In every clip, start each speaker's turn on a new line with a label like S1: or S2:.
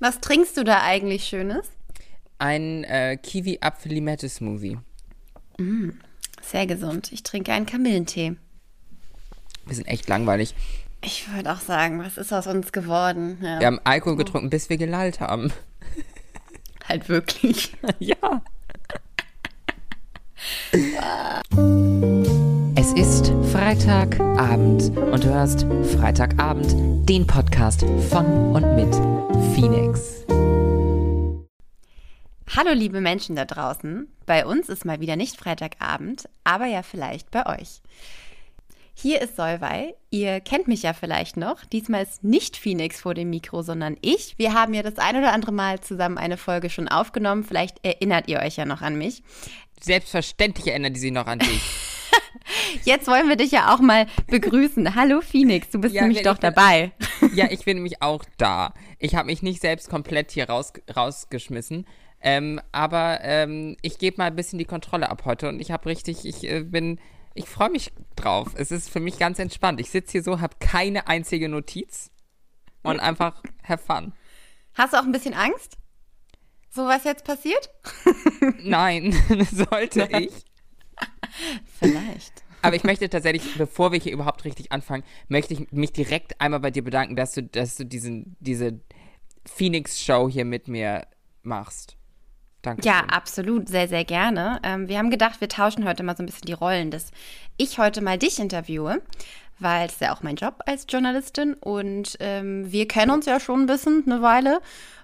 S1: Was trinkst du da eigentlich Schönes?
S2: Ein äh, Kiwi-Apfel-Limette-Smoothie.
S1: Mm, sehr gesund. Ich trinke einen Kamillentee.
S2: Wir sind echt langweilig.
S1: Ich würde auch sagen, was ist aus uns geworden?
S2: Ja. Wir haben Alkohol getrunken, bis wir gelallt haben.
S1: Halt wirklich.
S2: ja. Es ist Freitagabend und du hörst Freitagabend den Podcast von und mit Phoenix.
S1: Hallo liebe Menschen da draußen. Bei uns ist mal wieder nicht Freitagabend, aber ja vielleicht bei euch. Hier ist Solvay. Ihr kennt mich ja vielleicht noch. Diesmal ist nicht Phoenix vor dem Mikro, sondern ich. Wir haben ja das ein oder andere Mal zusammen eine Folge schon aufgenommen. Vielleicht erinnert ihr euch ja noch an mich.
S2: Selbstverständlich erinnert ihr sich noch an dich.
S1: Jetzt wollen wir dich ja auch mal begrüßen. Hallo Phoenix, du bist ja, nämlich doch bin, dabei.
S2: Ja, ich bin nämlich auch da. Ich habe mich nicht selbst komplett hier raus, rausgeschmissen. Ähm, aber ähm, ich gebe mal ein bisschen die Kontrolle ab heute und ich habe richtig, ich äh, bin ich freue mich drauf. Es ist für mich ganz entspannt. Ich sitze hier so, habe keine einzige Notiz und einfach have fun.
S1: Hast du auch ein bisschen Angst? So was jetzt passiert?
S2: Nein, sollte ich.
S1: Vielleicht.
S2: Aber ich möchte tatsächlich, bevor wir hier überhaupt richtig anfangen, möchte ich mich direkt einmal bei dir bedanken, dass du, dass du diesen, diese Phoenix-Show hier mit mir machst. Danke.
S1: Ja, absolut, sehr, sehr gerne. Ähm, wir haben gedacht, wir tauschen heute mal so ein bisschen die Rollen, dass ich heute mal dich interviewe, weil es ja auch mein Job als Journalistin und ähm, wir kennen uns ja schon ein bisschen eine Weile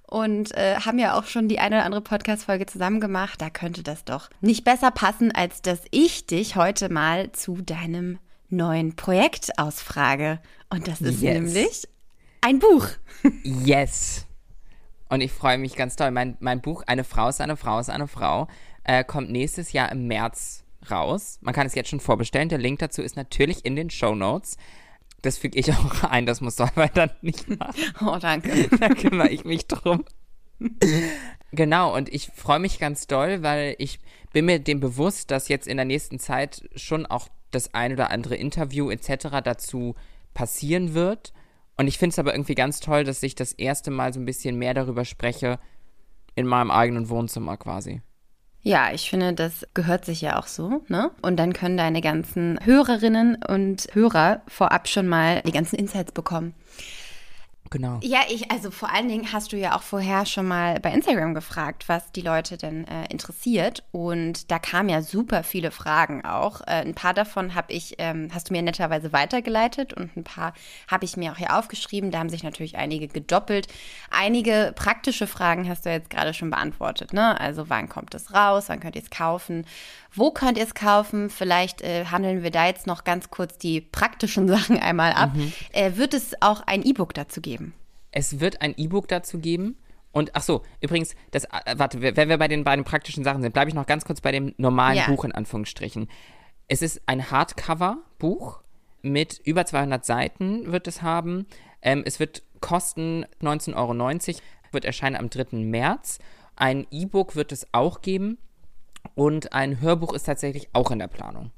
S1: und äh, haben ja auch schon die eine oder andere Podcast-Folge zusammen gemacht. Da könnte das doch nicht besser passen, als dass ich dich heute mal zu deinem neuen Projekt ausfrage. Und das ist yes. nämlich ein Buch.
S2: Yes. Und ich freue mich ganz toll. Mein, mein Buch Eine Frau ist eine Frau ist eine Frau äh, kommt nächstes Jahr im März raus. Man kann es jetzt schon vorbestellen. Der Link dazu ist natürlich in den Show Notes. Das füge ich auch ein, das muss Solveig dann nicht machen.
S1: Oh, danke.
S2: da kümmere ich mich drum. genau, und ich freue mich ganz doll, weil ich bin mir dem bewusst, dass jetzt in der nächsten Zeit schon auch das ein oder andere Interview etc. dazu passieren wird. Und ich finde es aber irgendwie ganz toll, dass ich das erste Mal so ein bisschen mehr darüber spreche in meinem eigenen Wohnzimmer quasi.
S1: Ja, ich finde, das gehört sich ja auch so, ne? Und dann können deine ganzen Hörerinnen und Hörer vorab schon mal die ganzen Insights bekommen.
S2: Genau.
S1: Ja, ich, also vor allen Dingen hast du ja auch vorher schon mal bei Instagram gefragt, was die Leute denn äh, interessiert. Und da kamen ja super viele Fragen auch. Äh, ein paar davon habe ich, ähm, hast du mir netterweise weitergeleitet und ein paar habe ich mir auch hier aufgeschrieben. Da haben sich natürlich einige gedoppelt. Einige praktische Fragen hast du jetzt gerade schon beantwortet, ne? Also wann kommt es raus, wann könnt ihr es kaufen? Wo könnt ihr es kaufen? Vielleicht äh, handeln wir da jetzt noch ganz kurz die praktischen Sachen einmal ab. Mhm. Äh, wird es auch ein E-Book dazu geben?
S2: Es wird ein E-Book dazu geben. Und ach so, übrigens, das, äh, warte, wenn wir bei den beiden praktischen Sachen sind, bleibe ich noch ganz kurz bei dem normalen ja. Buch in Anführungsstrichen. Es ist ein Hardcover-Buch mit über 200 Seiten wird es haben. Ähm, es wird kosten 19,90 Euro, wird erscheinen am 3. März. Ein E-Book wird es auch geben. Und ein Hörbuch ist tatsächlich auch in der Planung.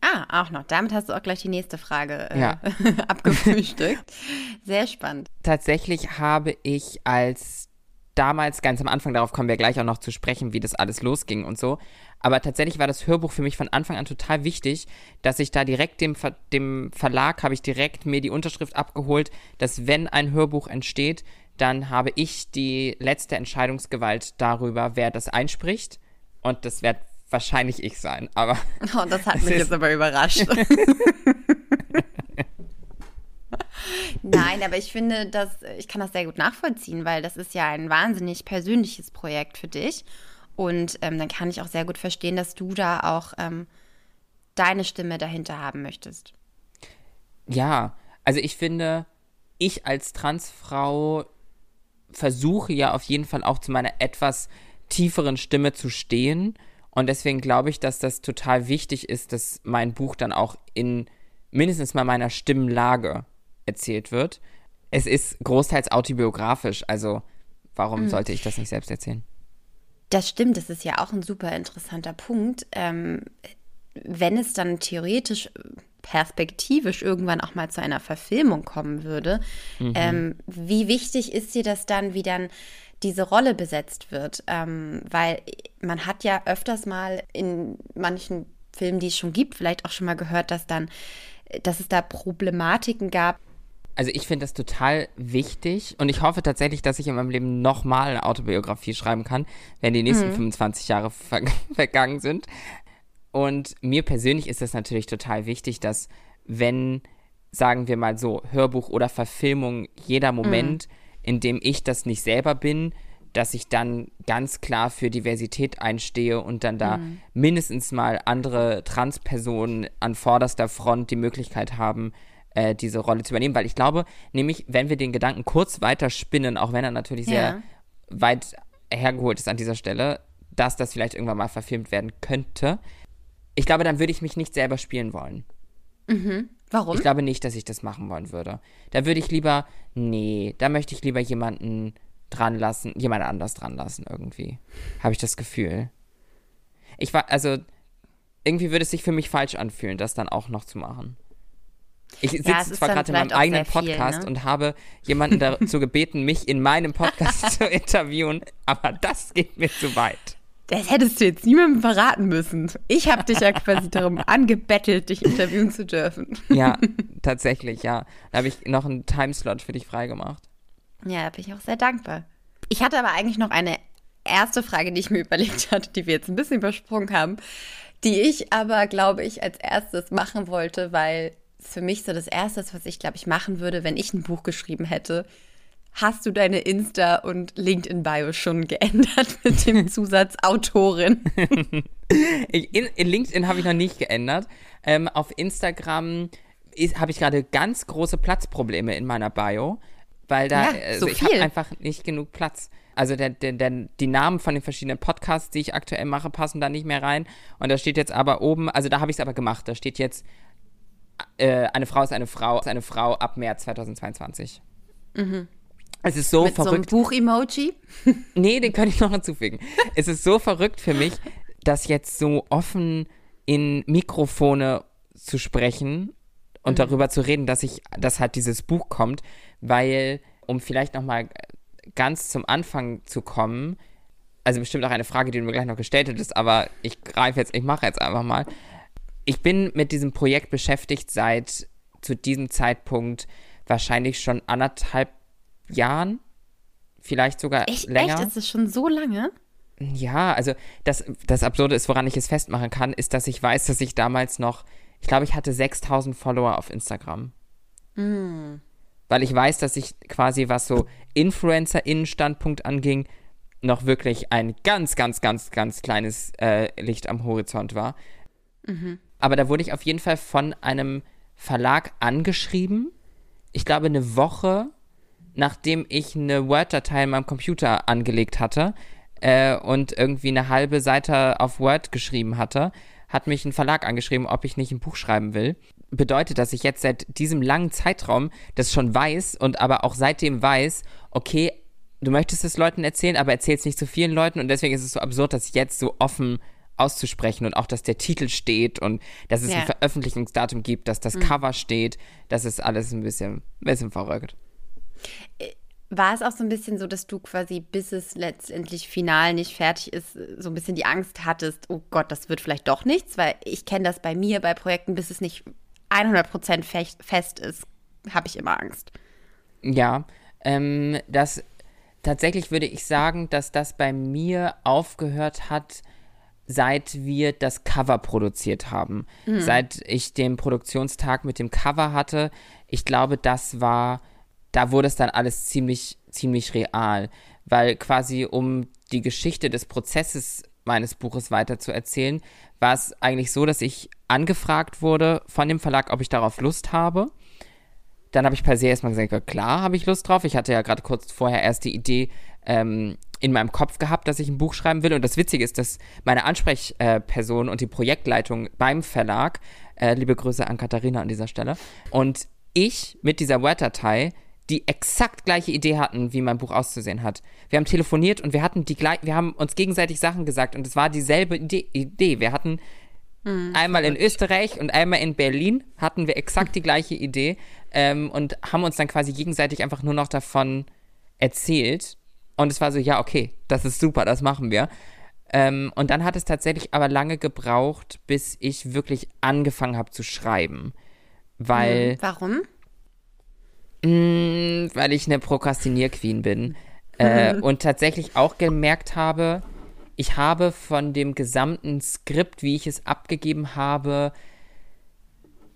S1: Ah, auch noch. Damit hast du auch gleich die nächste Frage äh, ja. abgefrühstückt. Sehr spannend.
S2: Tatsächlich habe ich als damals ganz am Anfang, darauf kommen wir gleich auch noch zu sprechen, wie das alles losging und so. Aber tatsächlich war das Hörbuch für mich von Anfang an total wichtig, dass ich da direkt dem, Ver dem Verlag habe ich direkt mir die Unterschrift abgeholt, dass wenn ein Hörbuch entsteht, dann habe ich die letzte Entscheidungsgewalt darüber, wer das einspricht. Und das wird wahrscheinlich ich sein, aber.
S1: Oh, das hat mich jetzt aber überrascht. Nein, aber ich finde, dass ich kann das sehr gut nachvollziehen, weil das ist ja ein wahnsinnig persönliches Projekt für dich. Und ähm, dann kann ich auch sehr gut verstehen, dass du da auch ähm, deine Stimme dahinter haben möchtest.
S2: Ja, also ich finde, ich als Transfrau versuche ja auf jeden Fall auch zu meiner etwas tieferen Stimme zu stehen. Und deswegen glaube ich, dass das total wichtig ist, dass mein Buch dann auch in mindestens mal meiner Stimmlage erzählt wird. Es ist großteils autobiografisch, also warum mhm. sollte ich das nicht selbst erzählen?
S1: Das stimmt, das ist ja auch ein super interessanter Punkt. Ähm, wenn es dann theoretisch perspektivisch irgendwann auch mal zu einer Verfilmung kommen würde, mhm. ähm, wie wichtig ist dir das dann, wie dann diese Rolle besetzt wird? Ähm, weil man hat ja öfters mal in manchen Filmen, die es schon gibt, vielleicht auch schon mal gehört, dass dann, dass es da Problematiken gab.
S2: Also ich finde das total wichtig und ich hoffe tatsächlich, dass ich in meinem Leben nochmal eine Autobiografie schreiben kann, wenn die nächsten mhm. 25 Jahre ver vergangen sind. Und mir persönlich ist es natürlich total wichtig, dass wenn, sagen wir mal so, Hörbuch oder Verfilmung, jeder Moment, mhm. In dem ich das nicht selber bin, dass ich dann ganz klar für Diversität einstehe und dann da mhm. mindestens mal andere Transpersonen an vorderster Front die Möglichkeit haben, äh, diese Rolle zu übernehmen. Weil ich glaube, nämlich, wenn wir den Gedanken kurz weiter spinnen, auch wenn er natürlich ja. sehr weit hergeholt ist an dieser Stelle, dass das vielleicht irgendwann mal verfilmt werden könnte, ich glaube, dann würde ich mich nicht selber spielen wollen.
S1: Mhm. Warum?
S2: Ich glaube nicht, dass ich das machen wollen würde. Da würde ich lieber, nee, da möchte ich lieber jemanden dran lassen, jemand anders dran lassen irgendwie. Habe ich das Gefühl. Ich war, also, irgendwie würde es sich für mich falsch anfühlen, das dann auch noch zu machen. Ich sitze ja, zwar gerade in meinem eigenen Podcast viel, ne? und habe jemanden dazu gebeten, mich in meinem Podcast zu interviewen, aber das geht mir zu weit.
S1: Das hättest du jetzt niemandem verraten müssen. Ich habe dich ja quasi darum angebettelt, dich interviewen zu dürfen.
S2: Ja, tatsächlich, ja. Da habe ich noch einen Timeslot für dich freigemacht.
S1: Ja, da bin ich auch sehr dankbar. Ich hatte aber eigentlich noch eine erste Frage, die ich mir überlegt hatte, die wir jetzt ein bisschen übersprungen haben, die ich aber, glaube ich, als erstes machen wollte, weil es für mich so das Erste ist, was ich, glaube ich, machen würde, wenn ich ein Buch geschrieben hätte, hast du deine Insta- und LinkedIn-Bio schon geändert mit dem Zusatz Autorin?
S2: in, in, LinkedIn habe ich noch nicht geändert. Ähm, auf Instagram habe ich gerade ganz große Platzprobleme in meiner Bio, weil da ja, also ich habe einfach nicht genug Platz. Also der, der, der, die Namen von den verschiedenen Podcasts, die ich aktuell mache, passen da nicht mehr rein. Und da steht jetzt aber oben, also da habe ich es aber gemacht, da steht jetzt, äh, eine Frau ist eine Frau, ist eine Frau ab März 2022. Mhm. Es ist so
S1: Mit
S2: verrückt.
S1: So Buch-Emoji?
S2: nee, den könnte ich noch hinzufügen. es ist so verrückt für mich, das jetzt so offen in Mikrofone zu sprechen und mhm. darüber zu reden, dass ich, dass halt dieses Buch kommt, weil, um vielleicht nochmal ganz zum Anfang zu kommen, also bestimmt auch eine Frage, die du mir gleich noch gestellt hättest, aber ich greife jetzt, ich mache jetzt einfach mal. Ich bin mit diesem Projekt beschäftigt seit zu diesem Zeitpunkt wahrscheinlich schon anderthalb Jahren, vielleicht sogar
S1: echt,
S2: länger.
S1: Echt? Ist es schon so lange?
S2: Ja, also das, das Absurde ist, woran ich es festmachen kann, ist, dass ich weiß, dass ich damals noch, ich glaube, ich hatte 6000 Follower auf Instagram. Mm. Weil ich weiß, dass ich quasi, was so Influencer-Innenstandpunkt anging, noch wirklich ein ganz, ganz, ganz, ganz kleines äh, Licht am Horizont war. Mhm. Aber da wurde ich auf jeden Fall von einem Verlag angeschrieben. Ich glaube, eine Woche nachdem ich eine Word-Datei in meinem Computer angelegt hatte äh, und irgendwie eine halbe Seite auf Word geschrieben hatte, hat mich ein Verlag angeschrieben, ob ich nicht ein Buch schreiben will. Bedeutet, dass ich jetzt seit diesem langen Zeitraum das schon weiß und aber auch seitdem weiß, okay, du möchtest es Leuten erzählen, aber erzählst nicht zu vielen Leuten und deswegen ist es so absurd, das jetzt so offen auszusprechen und auch, dass der Titel steht und dass es ja. ein Veröffentlichungsdatum gibt, dass das mhm. Cover steht, das ist alles ein bisschen, ein bisschen verrückt.
S1: War es auch so ein bisschen so, dass du quasi, bis es letztendlich final nicht fertig ist, so ein bisschen die Angst hattest, oh Gott, das wird vielleicht doch nichts? Weil ich kenne das bei mir, bei Projekten, bis es nicht 100% fest ist, habe ich immer Angst.
S2: Ja, ähm, das tatsächlich würde ich sagen, dass das bei mir aufgehört hat, seit wir das Cover produziert haben. Mhm. Seit ich den Produktionstag mit dem Cover hatte. Ich glaube, das war da wurde es dann alles ziemlich, ziemlich real, weil quasi um die Geschichte des Prozesses meines Buches weiter zu erzählen, war es eigentlich so, dass ich angefragt wurde von dem Verlag, ob ich darauf Lust habe. Dann habe ich per se erstmal gesagt, klar, habe ich Lust drauf. Ich hatte ja gerade kurz vorher erst die Idee ähm, in meinem Kopf gehabt, dass ich ein Buch schreiben will. Und das Witzige ist, dass meine Ansprechperson und die Projektleitung beim Verlag, äh, liebe Grüße an Katharina an dieser Stelle, und ich mit dieser Word-Datei die exakt gleiche Idee hatten, wie mein Buch auszusehen hat. Wir haben telefoniert und wir hatten die wir haben uns gegenseitig Sachen gesagt und es war dieselbe Idee. Wir hatten Mhm, einmal in Österreich und einmal in Berlin hatten wir exakt die gleiche Idee ähm, und haben uns dann quasi gegenseitig einfach nur noch davon erzählt. Und es war so, ja, okay, das ist super, das machen wir. Ähm, und dann hat es tatsächlich aber lange gebraucht, bis ich wirklich angefangen habe zu schreiben. Weil.
S1: Mhm, warum?
S2: Mm, weil ich eine Prokrastinier-Queen bin. Äh, und tatsächlich auch gemerkt habe, ich habe von dem gesamten Skript, wie ich es abgegeben habe,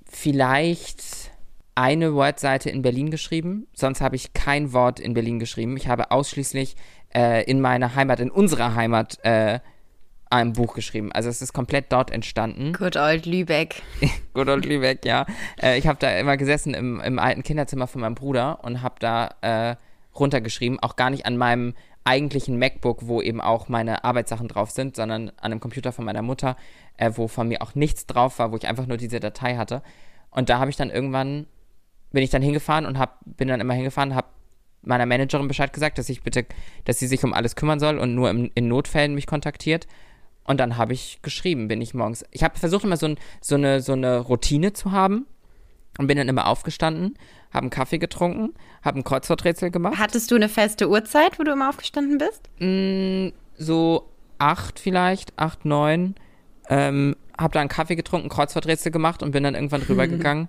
S2: vielleicht eine Wordseite in Berlin geschrieben. Sonst habe ich kein Wort in Berlin geschrieben. Ich habe ausschließlich äh, in meiner Heimat, in unserer Heimat, äh, ein Buch geschrieben. Also es ist komplett dort entstanden.
S1: Good old Lübeck.
S2: Good old Lübeck, ja. Äh, ich habe da immer gesessen im, im, alten Kinderzimmer von meinem Bruder und habe da äh, runtergeschrieben, auch gar nicht an meinem eigentlichen MacBook, wo eben auch meine Arbeitssachen drauf sind, sondern an einem Computer von meiner Mutter, äh, wo von mir auch nichts drauf war, wo ich einfach nur diese Datei hatte. Und da habe ich dann irgendwann, bin ich dann hingefahren und hab, bin dann immer hingefahren, habe meiner Managerin Bescheid gesagt, dass ich bitte, dass sie sich um alles kümmern soll und nur im, in Notfällen mich kontaktiert. Und dann habe ich geschrieben, bin ich morgens. Ich habe versucht immer so, ein, so, eine, so eine Routine zu haben und bin dann immer aufgestanden, habe einen Kaffee getrunken, habe ein Kreuzworträtsel gemacht.
S1: Hattest du eine feste Uhrzeit, wo du immer aufgestanden bist?
S2: Mm, so acht vielleicht, acht, neun. Ähm, habe dann einen Kaffee getrunken, Kreuzworträtsel gemacht und bin dann irgendwann rübergegangen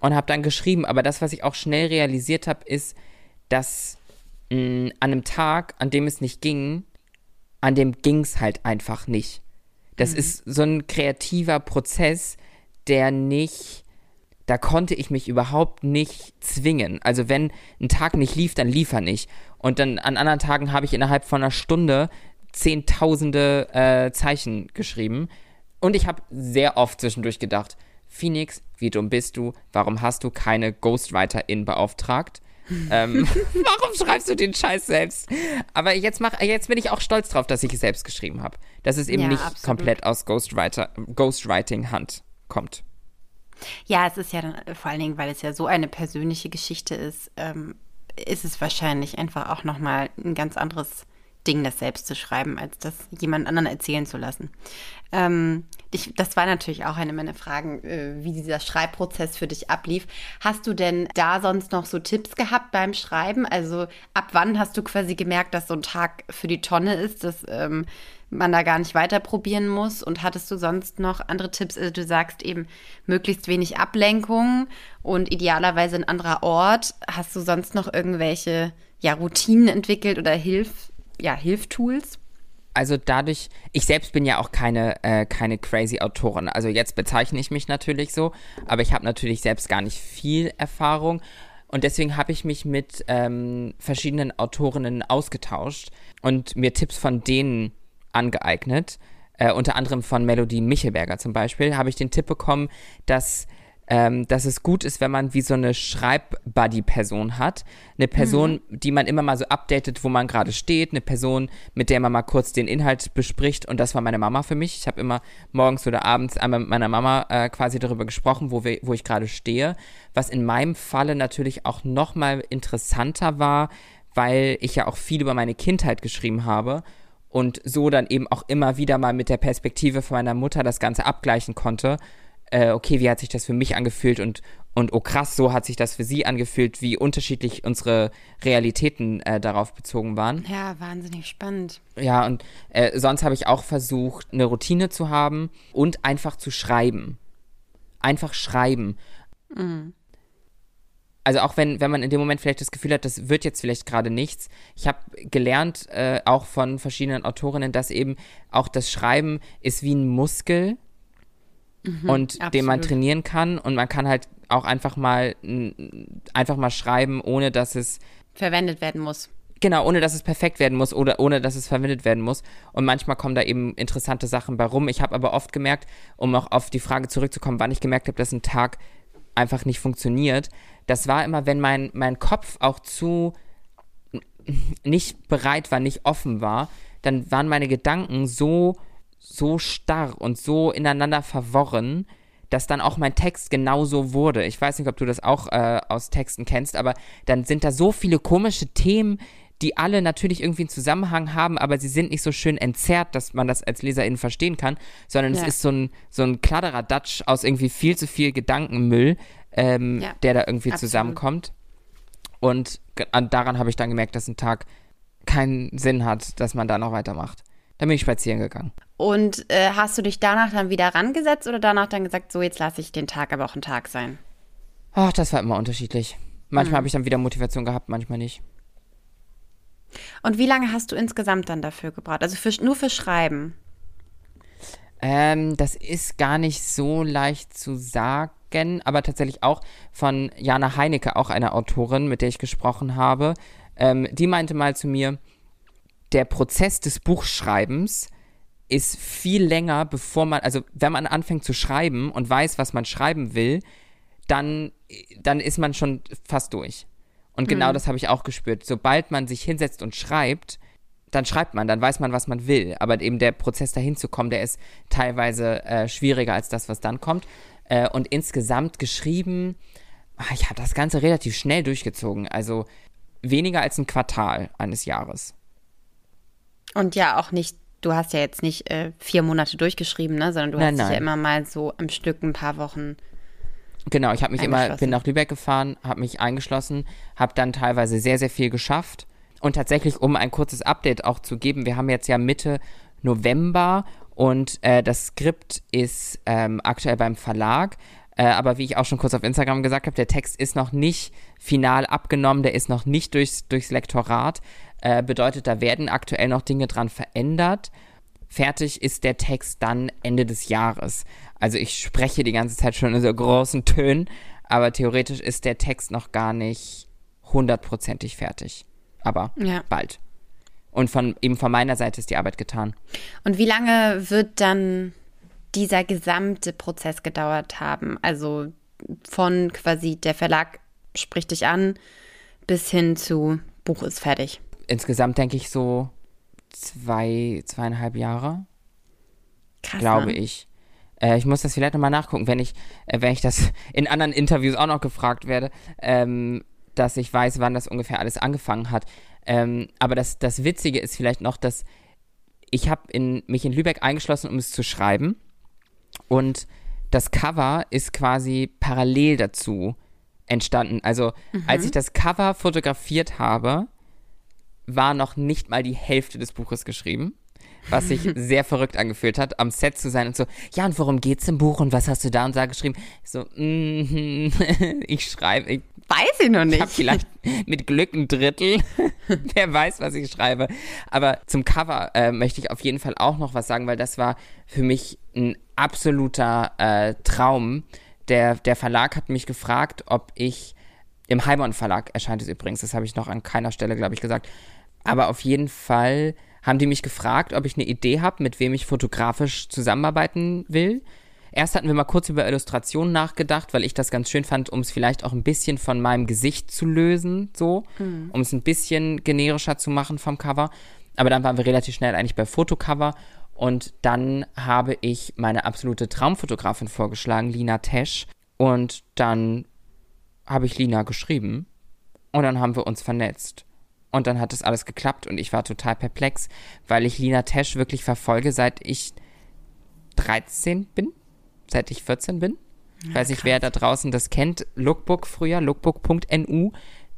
S2: und habe dann geschrieben. Aber das, was ich auch schnell realisiert habe, ist, dass mh, mm, an einem Tag, an dem es nicht ging, an dem ging es halt einfach nicht. Das mhm. ist so ein kreativer Prozess, der nicht, da konnte ich mich überhaupt nicht zwingen. Also wenn ein Tag nicht lief, dann lief er nicht. Und dann an anderen Tagen habe ich innerhalb von einer Stunde zehntausende äh, Zeichen geschrieben. Und ich habe sehr oft zwischendurch gedacht, Phoenix, wie dumm bist du? Warum hast du keine Ghostwriterin beauftragt? Ähm, warum schreibst du den Scheiß selbst? Aber jetzt, mach, jetzt bin ich auch stolz drauf, dass ich es selbst geschrieben habe. Dass es eben ja, nicht absolut. komplett aus Ghostwriter, Ghostwriting-Hand kommt.
S1: Ja, es ist ja dann, vor allen Dingen, weil es ja so eine persönliche Geschichte ist, ähm, ist es wahrscheinlich einfach auch nochmal ein ganz anderes Ding, das selbst zu schreiben, als das jemand anderen erzählen zu lassen. Ähm, ich, das war natürlich auch eine meiner Fragen, äh, wie dieser Schreibprozess für dich ablief. Hast du denn da sonst noch so Tipps gehabt beim Schreiben? Also ab wann hast du quasi gemerkt, dass so ein Tag für die Tonne ist, dass ähm, man da gar nicht weiter probieren muss? Und hattest du sonst noch andere Tipps? Also du sagst eben möglichst wenig Ablenkung und idealerweise ein anderer Ort. Hast du sonst noch irgendwelche ja, Routinen entwickelt oder Hilf, ja, Hilftools?
S2: also dadurch, ich selbst bin ja auch keine, äh, keine crazy Autorin. Also jetzt bezeichne ich mich natürlich so, aber ich habe natürlich selbst gar nicht viel Erfahrung. Und deswegen habe ich mich mit ähm, verschiedenen Autorinnen ausgetauscht und mir Tipps von denen angeeignet. Äh, unter anderem von Melodie Michelberger zum Beispiel, habe ich den Tipp bekommen, dass ähm, dass es gut ist, wenn man wie so eine Schreibbuddy-Person hat. Eine Person, mhm. die man immer mal so updatet, wo man gerade steht. Eine Person, mit der man mal kurz den Inhalt bespricht. Und das war meine Mama für mich. Ich habe immer morgens oder abends einmal mit meiner Mama äh, quasi darüber gesprochen, wo, wir, wo ich gerade stehe. Was in meinem Falle natürlich auch noch mal interessanter war, weil ich ja auch viel über meine Kindheit geschrieben habe und so dann eben auch immer wieder mal mit der Perspektive von meiner Mutter das Ganze abgleichen konnte äh, okay, wie hat sich das für mich angefühlt und, und oh krass, so hat sich das für sie angefühlt, wie unterschiedlich unsere Realitäten äh, darauf bezogen waren.
S1: Ja, wahnsinnig spannend.
S2: Ja, und äh, sonst habe ich auch versucht, eine Routine zu haben und einfach zu schreiben. Einfach schreiben. Mhm. Also auch wenn, wenn man in dem Moment vielleicht das Gefühl hat, das wird jetzt vielleicht gerade nichts. Ich habe gelernt, äh, auch von verschiedenen Autorinnen, dass eben auch das Schreiben ist wie ein Muskel mhm, und absolut. den man trainieren kann und man kann halt auch einfach mal einfach mal schreiben, ohne dass es
S1: verwendet werden muss.
S2: Genau, ohne dass es perfekt werden muss oder ohne dass es verwendet werden muss. Und manchmal kommen da eben interessante Sachen bei rum. Ich habe aber oft gemerkt, um auch auf die Frage zurückzukommen, wann ich gemerkt habe, dass ein Tag einfach nicht funktioniert, das war immer, wenn mein, mein Kopf auch zu nicht bereit war, nicht offen war, dann waren meine Gedanken so so starr und so ineinander verworren, dass dann auch mein Text genauso wurde. Ich weiß nicht, ob du das auch äh, aus Texten kennst, aber dann sind da so viele komische Themen, die alle natürlich irgendwie einen Zusammenhang haben, aber sie sind nicht so schön entzerrt, dass man das als Leserin verstehen kann, sondern ja. es ist so ein, so ein Kladderadatsch aus irgendwie viel zu viel Gedankenmüll, ähm, ja, der da irgendwie absolut. zusammenkommt. Und daran habe ich dann gemerkt, dass ein Tag keinen Sinn hat, dass man da noch weitermacht. Dann bin ich spazieren gegangen.
S1: Und äh, hast du dich danach dann wieder rangesetzt oder danach dann gesagt, so jetzt lasse ich den Tag aber auch ein Tag sein?
S2: Ach, das war immer unterschiedlich. Manchmal mhm. habe ich dann wieder Motivation gehabt, manchmal nicht.
S1: Und wie lange hast du insgesamt dann dafür gebraucht? Also für, nur für Schreiben?
S2: Ähm, das ist gar nicht so leicht zu sagen, aber tatsächlich auch von Jana Heinecke, auch eine Autorin, mit der ich gesprochen habe. Ähm, die meinte mal zu mir, der Prozess des Buchschreibens ist viel länger, bevor man, also wenn man anfängt zu schreiben und weiß, was man schreiben will, dann, dann ist man schon fast durch. Und genau mhm. das habe ich auch gespürt. Sobald man sich hinsetzt und schreibt, dann schreibt man, dann weiß man, was man will. Aber eben der Prozess dahin zu kommen, der ist teilweise äh, schwieriger als das, was dann kommt. Äh, und insgesamt geschrieben, ach, ich habe das Ganze relativ schnell durchgezogen. Also weniger als ein Quartal eines Jahres.
S1: Und ja, auch nicht, du hast ja jetzt nicht äh, vier Monate durchgeschrieben, ne? sondern du nein, hast nein. dich ja immer mal so am Stück ein paar Wochen
S2: Genau, ich habe mich immer, bin nach Lübeck gefahren, habe mich eingeschlossen, habe dann teilweise sehr, sehr viel geschafft. Und tatsächlich, um ein kurzes Update auch zu geben, wir haben jetzt ja Mitte November und äh, das Skript ist ähm, aktuell beim Verlag. Äh, aber wie ich auch schon kurz auf Instagram gesagt habe, der Text ist noch nicht final abgenommen, der ist noch nicht durchs, durchs Lektorat. Äh, bedeutet, da werden aktuell noch Dinge dran verändert. Fertig ist der Text dann Ende des Jahres. Also ich spreche die ganze Zeit schon in so großen Tönen, aber theoretisch ist der Text noch gar nicht hundertprozentig fertig. Aber ja. bald. Und von eben von meiner Seite ist die Arbeit getan.
S1: Und wie lange wird dann dieser gesamte Prozess gedauert haben? Also von quasi der Verlag spricht dich an bis hin zu Buch ist fertig.
S2: Insgesamt denke ich so zwei, zweieinhalb Jahre. Krass, glaube ne? ich. Äh, ich muss das vielleicht nochmal nachgucken, wenn ich, äh, wenn ich das in anderen Interviews auch noch gefragt werde, ähm, dass ich weiß, wann das ungefähr alles angefangen hat. Ähm, aber das, das Witzige ist vielleicht noch, dass ich habe in, mich in Lübeck eingeschlossen, um es zu schreiben. Und das Cover ist quasi parallel dazu entstanden. Also mhm. als ich das Cover fotografiert habe, war noch nicht mal die Hälfte des Buches geschrieben was sich sehr verrückt angefühlt hat, am Set zu sein und so, ja, und worum geht's im Buch und was hast du da und da geschrieben? So, mm, ich schreibe, ich
S1: weiß ich noch nicht. Ich
S2: habe vielleicht mit Glück ein Drittel. Wer weiß, was ich schreibe. Aber zum Cover äh, möchte ich auf jeden Fall auch noch was sagen, weil das war für mich ein absoluter äh, Traum. Der, der Verlag hat mich gefragt, ob ich im Heimon Verlag erscheint es übrigens, das habe ich noch an keiner Stelle, glaube ich, gesagt. Aber auf jeden Fall haben die mich gefragt, ob ich eine Idee habe, mit wem ich fotografisch zusammenarbeiten will. Erst hatten wir mal kurz über Illustrationen nachgedacht, weil ich das ganz schön fand, um es vielleicht auch ein bisschen von meinem Gesicht zu lösen, so, mhm. um es ein bisschen generischer zu machen vom Cover. Aber dann waren wir relativ schnell eigentlich bei Fotocover und dann habe ich meine absolute Traumfotografin vorgeschlagen, Lina Tesch. Und dann habe ich Lina geschrieben und dann haben wir uns vernetzt. Und dann hat das alles geklappt und ich war total perplex, weil ich Lina Tesch wirklich verfolge, seit ich 13 bin, seit ich 14 bin. Ich weiß nicht, wer da draußen das kennt. Lookbook früher, lookbook.nu.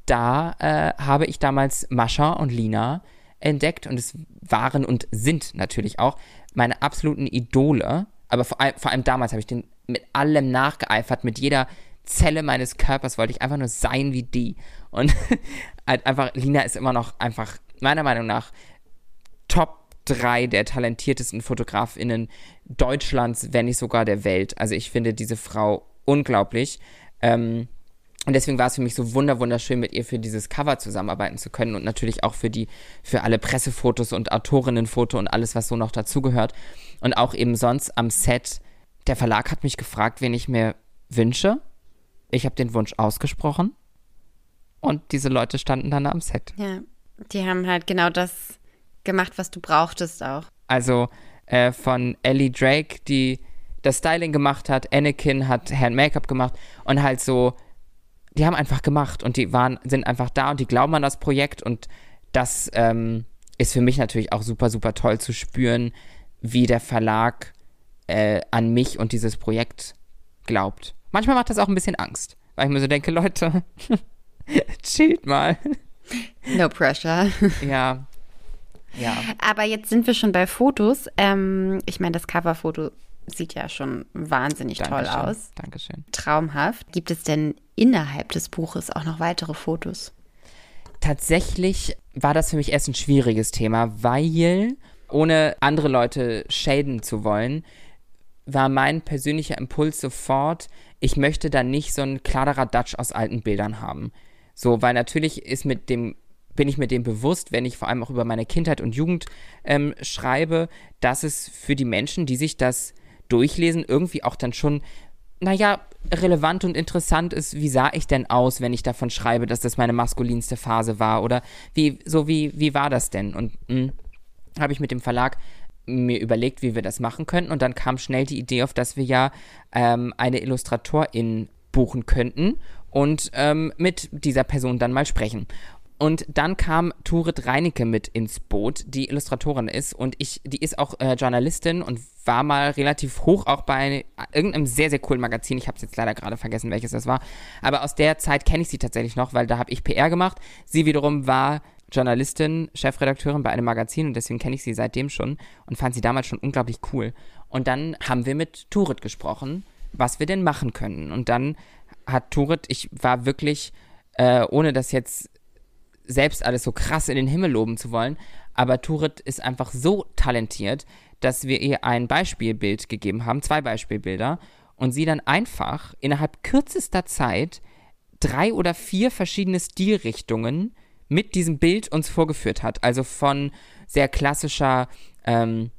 S2: Da äh, habe ich damals Mascha und Lina entdeckt und es waren und sind natürlich auch meine absoluten Idole. Aber vor allem, vor allem damals habe ich den mit allem nachgeeifert, mit jeder Zelle meines Körpers wollte ich einfach nur sein wie die. Und halt einfach, Lina ist immer noch einfach, meiner Meinung nach, Top 3 der talentiertesten FotografInnen Deutschlands, wenn nicht sogar der Welt. Also ich finde diese Frau unglaublich. Ähm, und deswegen war es für mich so wunder wunderschön, mit ihr für dieses Cover zusammenarbeiten zu können und natürlich auch für die, für alle Pressefotos und Autorinnenfoto und alles, was so noch dazugehört. Und auch eben sonst am Set. Der Verlag hat mich gefragt, wen ich mir wünsche. Ich habe den Wunsch ausgesprochen und diese Leute standen dann am Set.
S1: Ja, die haben halt genau das gemacht, was du brauchtest auch.
S2: Also äh, von Ellie Drake, die das Styling gemacht hat, Anakin hat Hand Make-up gemacht und halt so, die haben einfach gemacht und die waren, sind einfach da und die glauben an das Projekt und das ähm, ist für mich natürlich auch super, super toll zu spüren, wie der Verlag äh, an mich und dieses Projekt glaubt. Manchmal macht das auch ein bisschen Angst, weil ich mir so denke, Leute, chillt mal.
S1: No pressure.
S2: Ja. Ja.
S1: Aber jetzt sind wir schon bei Fotos. Ähm, ich meine, das Coverfoto sieht ja schon wahnsinnig Dankeschön. toll aus.
S2: Dankeschön.
S1: Traumhaft. Gibt es denn innerhalb des Buches auch noch weitere Fotos?
S2: Tatsächlich war das für mich erst ein schwieriges Thema, weil, ohne andere Leute schäden zu wollen, war mein persönlicher Impuls sofort, ich möchte da nicht so ein Kladderadatsch aus alten Bildern haben. So, weil natürlich ist mit dem bin ich mir dem bewusst, wenn ich vor allem auch über meine Kindheit und Jugend ähm, schreibe, dass es für die Menschen, die sich das durchlesen, irgendwie auch dann schon, naja, relevant und interessant ist, wie sah ich denn aus, wenn ich davon schreibe, dass das meine maskulinste Phase war oder wie, so wie, wie war das denn? Und hm, habe ich mit dem Verlag mir überlegt, wie wir das machen könnten und dann kam schnell die Idee auf, dass wir ja ähm, eine Illustratorin buchen könnten und ähm, mit dieser Person dann mal sprechen. Und dann kam Turit Reinecke mit ins Boot, die Illustratorin ist und ich, die ist auch äh, Journalistin und war mal relativ hoch auch bei irgendeinem sehr, sehr coolen Magazin. Ich habe es jetzt leider gerade vergessen, welches das war. Aber aus der Zeit kenne ich sie tatsächlich noch, weil da habe ich PR gemacht. Sie wiederum war Journalistin, Chefredakteurin bei einem Magazin und deswegen kenne ich sie seitdem schon und fand sie damals schon unglaublich cool. Und dann haben wir mit Turit gesprochen, was wir denn machen können. Und dann hat Turit, ich war wirklich, äh, ohne das jetzt selbst alles so krass in den Himmel loben zu wollen, aber Turit ist einfach so talentiert, dass wir ihr ein Beispielbild gegeben haben, zwei Beispielbilder, und sie dann einfach innerhalb kürzester Zeit drei oder vier verschiedene Stilrichtungen mit diesem Bild uns vorgeführt hat. Also von sehr klassischer ähm,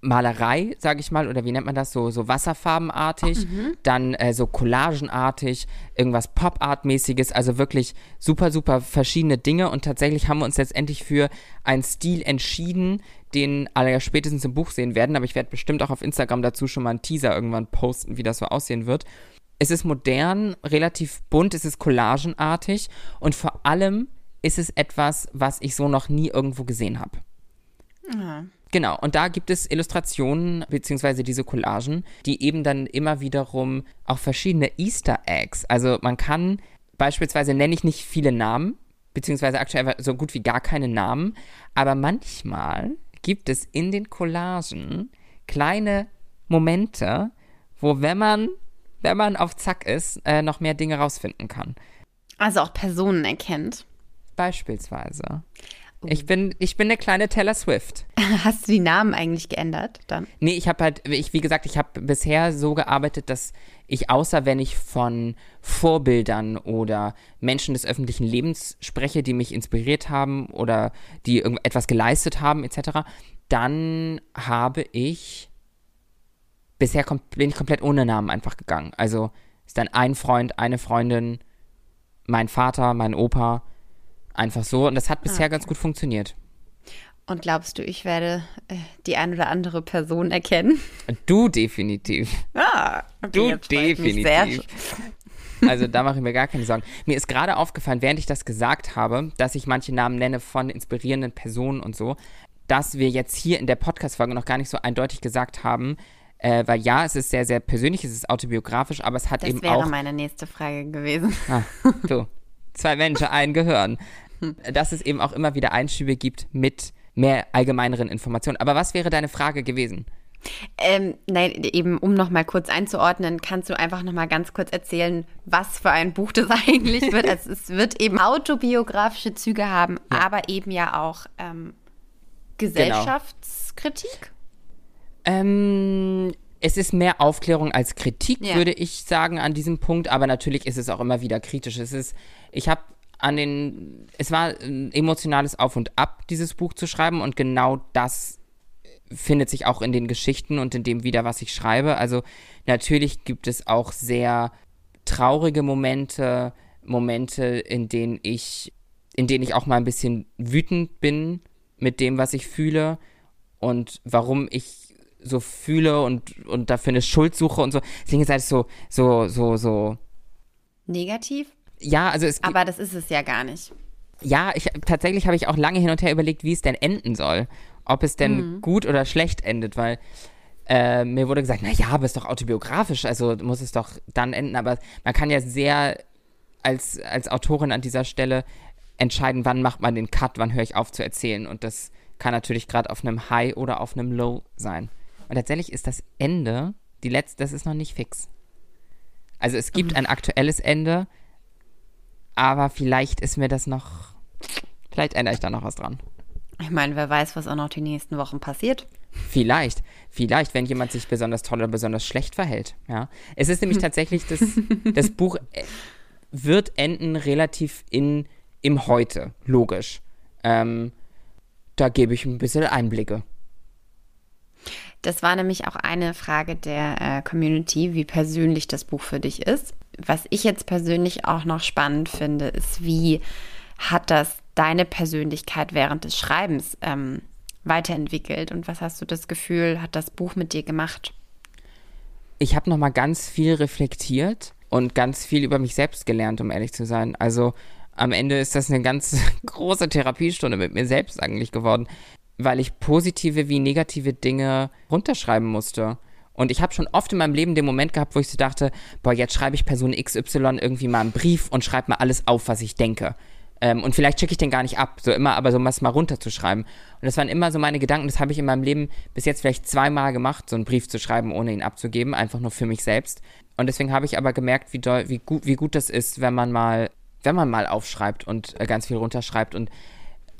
S2: Malerei, sage ich mal, oder wie nennt man das, so, so wasserfarbenartig, mhm. dann äh, so collagenartig, irgendwas Pop-Art-mäßiges, also wirklich super, super verschiedene Dinge und tatsächlich haben wir uns letztendlich für einen Stil entschieden, den alle ja spätestens im Buch sehen werden, aber ich werde bestimmt auch auf Instagram dazu schon mal einen Teaser irgendwann posten, wie das so aussehen wird. Es ist modern, relativ bunt, es ist collagenartig und vor allem ist es etwas, was ich so noch nie irgendwo gesehen habe. Ja. Genau, und da gibt es Illustrationen beziehungsweise diese Collagen, die eben dann immer wiederum auch verschiedene Easter Eggs, also man kann beispielsweise nenne ich nicht viele Namen, beziehungsweise aktuell so gut wie gar keine Namen, aber manchmal gibt es in den Collagen kleine Momente, wo wenn man, wenn man auf Zack ist, äh, noch mehr Dinge rausfinden kann.
S1: Also auch Personen erkennt.
S2: Beispielsweise. Ich bin, ich bin eine kleine Taylor Swift.
S1: Hast du die Namen eigentlich geändert dann?
S2: Nee, ich habe halt, ich, wie gesagt, ich habe bisher so gearbeitet, dass ich, außer wenn ich von Vorbildern oder Menschen des öffentlichen Lebens spreche, die mich inspiriert haben oder die etwas geleistet haben, etc., dann habe ich bisher bin ich komplett ohne Namen einfach gegangen. Also ist dann ein Freund, eine Freundin, mein Vater, mein Opa, Einfach so. Und das hat bisher ah, okay. ganz gut funktioniert.
S1: Und glaubst du, ich werde äh, die ein oder andere Person erkennen?
S2: Du definitiv.
S1: Ah, okay,
S2: du definitiv. Also da mache ich mir gar keine Sorgen. Mir ist gerade aufgefallen, während ich das gesagt habe, dass ich manche Namen nenne von inspirierenden Personen und so, dass wir jetzt hier in der Podcast-Folge noch gar nicht so eindeutig gesagt haben, äh, weil ja, es ist sehr, sehr persönlich, es ist autobiografisch, aber es hat
S1: das
S2: eben auch.
S1: Das wäre meine nächste Frage gewesen.
S2: Ah, du, zwei Menschen, ein Gehirn dass es eben auch immer wieder Einschübe gibt mit mehr allgemeineren Informationen. Aber was wäre deine Frage gewesen?
S1: Ähm, nein, eben um noch mal kurz einzuordnen, kannst du einfach noch mal ganz kurz erzählen, was für ein Buch das eigentlich wird. also es wird eben autobiografische Züge haben, ja. aber eben ja auch ähm, Gesellschaftskritik.
S2: Genau. Ähm, es ist mehr Aufklärung als Kritik, ja. würde ich sagen, an diesem Punkt. Aber natürlich ist es auch immer wieder kritisch. Es ist, ich habe an den, es war ein emotionales Auf und Ab, dieses Buch zu schreiben und genau das findet sich auch in den Geschichten und in dem wieder, was ich schreibe. Also natürlich gibt es auch sehr traurige Momente, Momente, in denen ich, in denen ich auch mal ein bisschen wütend bin mit dem, was ich fühle und warum ich so fühle und, und dafür eine Schuld suche und so. Deswegen ist es so, so, so, so.
S1: Negativ?
S2: Ja, also es
S1: Aber das ist es ja gar nicht.
S2: ja, ich, tatsächlich habe ich auch lange hin und her überlegt, wie es denn enden soll. Ob es denn mhm. gut oder schlecht endet, weil äh, mir wurde gesagt, na ja, aber es ist doch autobiografisch, also muss es doch dann enden. Aber man kann ja sehr als, als Autorin an dieser Stelle entscheiden, wann macht man den Cut, wann höre ich auf zu erzählen. Und das kann natürlich gerade auf einem High oder auf einem Low sein. Und tatsächlich ist das Ende, die letzte, das ist noch nicht fix. Also es gibt mhm. ein aktuelles Ende, aber vielleicht ist mir das noch, vielleicht ändere ich da noch was dran.
S1: Ich meine, wer weiß, was auch noch die nächsten Wochen passiert.
S2: Vielleicht, vielleicht, wenn jemand sich besonders toll oder besonders schlecht verhält. Ja, es ist nämlich tatsächlich das, das Buch äh, wird enden relativ in im Heute, logisch. Ähm, da gebe ich ein bisschen Einblicke.
S1: Das war nämlich auch eine Frage der äh, Community, wie persönlich das Buch für dich ist. Was ich jetzt persönlich auch noch spannend finde, ist, wie hat das deine Persönlichkeit während des Schreibens ähm, weiterentwickelt und was hast du das Gefühl, hat das Buch mit dir gemacht?
S2: Ich habe noch mal ganz viel reflektiert und ganz viel über mich selbst gelernt, um ehrlich zu sein. Also am Ende ist das eine ganz große Therapiestunde mit mir selbst eigentlich geworden, weil ich positive wie negative Dinge runterschreiben musste. Und ich habe schon oft in meinem Leben den Moment gehabt, wo ich so dachte, boah, jetzt schreibe ich Person XY irgendwie mal einen Brief und schreibe mal alles auf, was ich denke. Ähm, und vielleicht schicke ich den gar nicht ab, so immer, aber so was mal runterzuschreiben. Und das waren immer so meine Gedanken, das habe ich in meinem Leben bis jetzt vielleicht zweimal gemacht, so einen Brief zu schreiben, ohne ihn abzugeben, einfach nur für mich selbst. Und deswegen habe ich aber gemerkt, wie, doll, wie, gut, wie gut das ist, wenn man mal, wenn man mal aufschreibt und äh, ganz viel runterschreibt. Und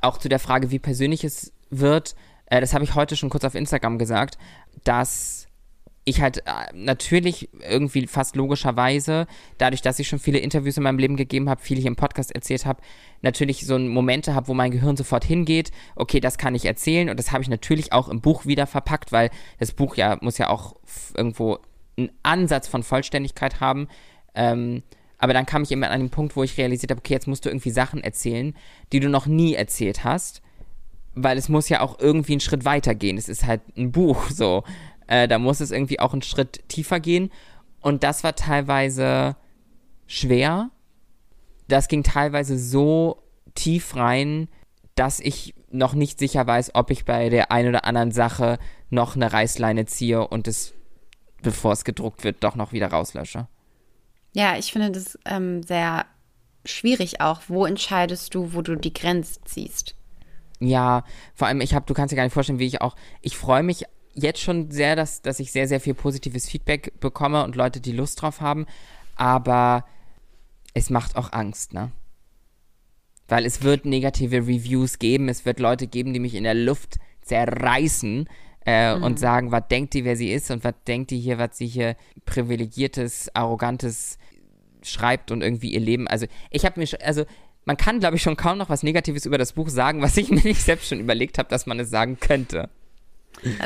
S2: auch zu der Frage, wie persönlich es wird, äh, das habe ich heute schon kurz auf Instagram gesagt, dass ich halt äh, natürlich irgendwie fast logischerweise, dadurch, dass ich schon viele Interviews in meinem Leben gegeben habe, viel hier im Podcast erzählt habe, natürlich so Momente habe, wo mein Gehirn sofort hingeht, okay, das kann ich erzählen und das habe ich natürlich auch im Buch wieder verpackt, weil das Buch ja muss ja auch irgendwo einen Ansatz von Vollständigkeit haben. Ähm, aber dann kam ich immer an den Punkt, wo ich realisiert habe, okay, jetzt musst du irgendwie Sachen erzählen, die du noch nie erzählt hast, weil es muss ja auch irgendwie einen Schritt weiter gehen. Es ist halt ein Buch, so. Äh, da muss es irgendwie auch einen Schritt tiefer gehen. Und das war teilweise schwer. Das ging teilweise so tief rein, dass ich noch nicht sicher weiß, ob ich bei der einen oder anderen Sache noch eine Reißleine ziehe und es, bevor es gedruckt wird, doch noch wieder rauslösche.
S1: Ja, ich finde das ähm, sehr schwierig auch. Wo entscheidest du, wo du die Grenze ziehst?
S2: Ja, vor allem, ich habe, du kannst dir gar nicht vorstellen, wie ich auch, ich freue mich jetzt schon sehr, dass, dass ich sehr, sehr viel positives Feedback bekomme und Leute, die Lust drauf haben. Aber es macht auch Angst, ne? Weil es wird negative Reviews geben, es wird Leute geben, die mich in der Luft zerreißen äh, mhm. und sagen, was denkt die, wer sie ist und was denkt die hier, was sie hier privilegiertes, arrogantes schreibt und irgendwie ihr Leben. Also ich habe mir also man kann, glaube ich, schon kaum noch was Negatives über das Buch sagen, was ich mir nicht selbst schon überlegt habe, dass man es sagen könnte.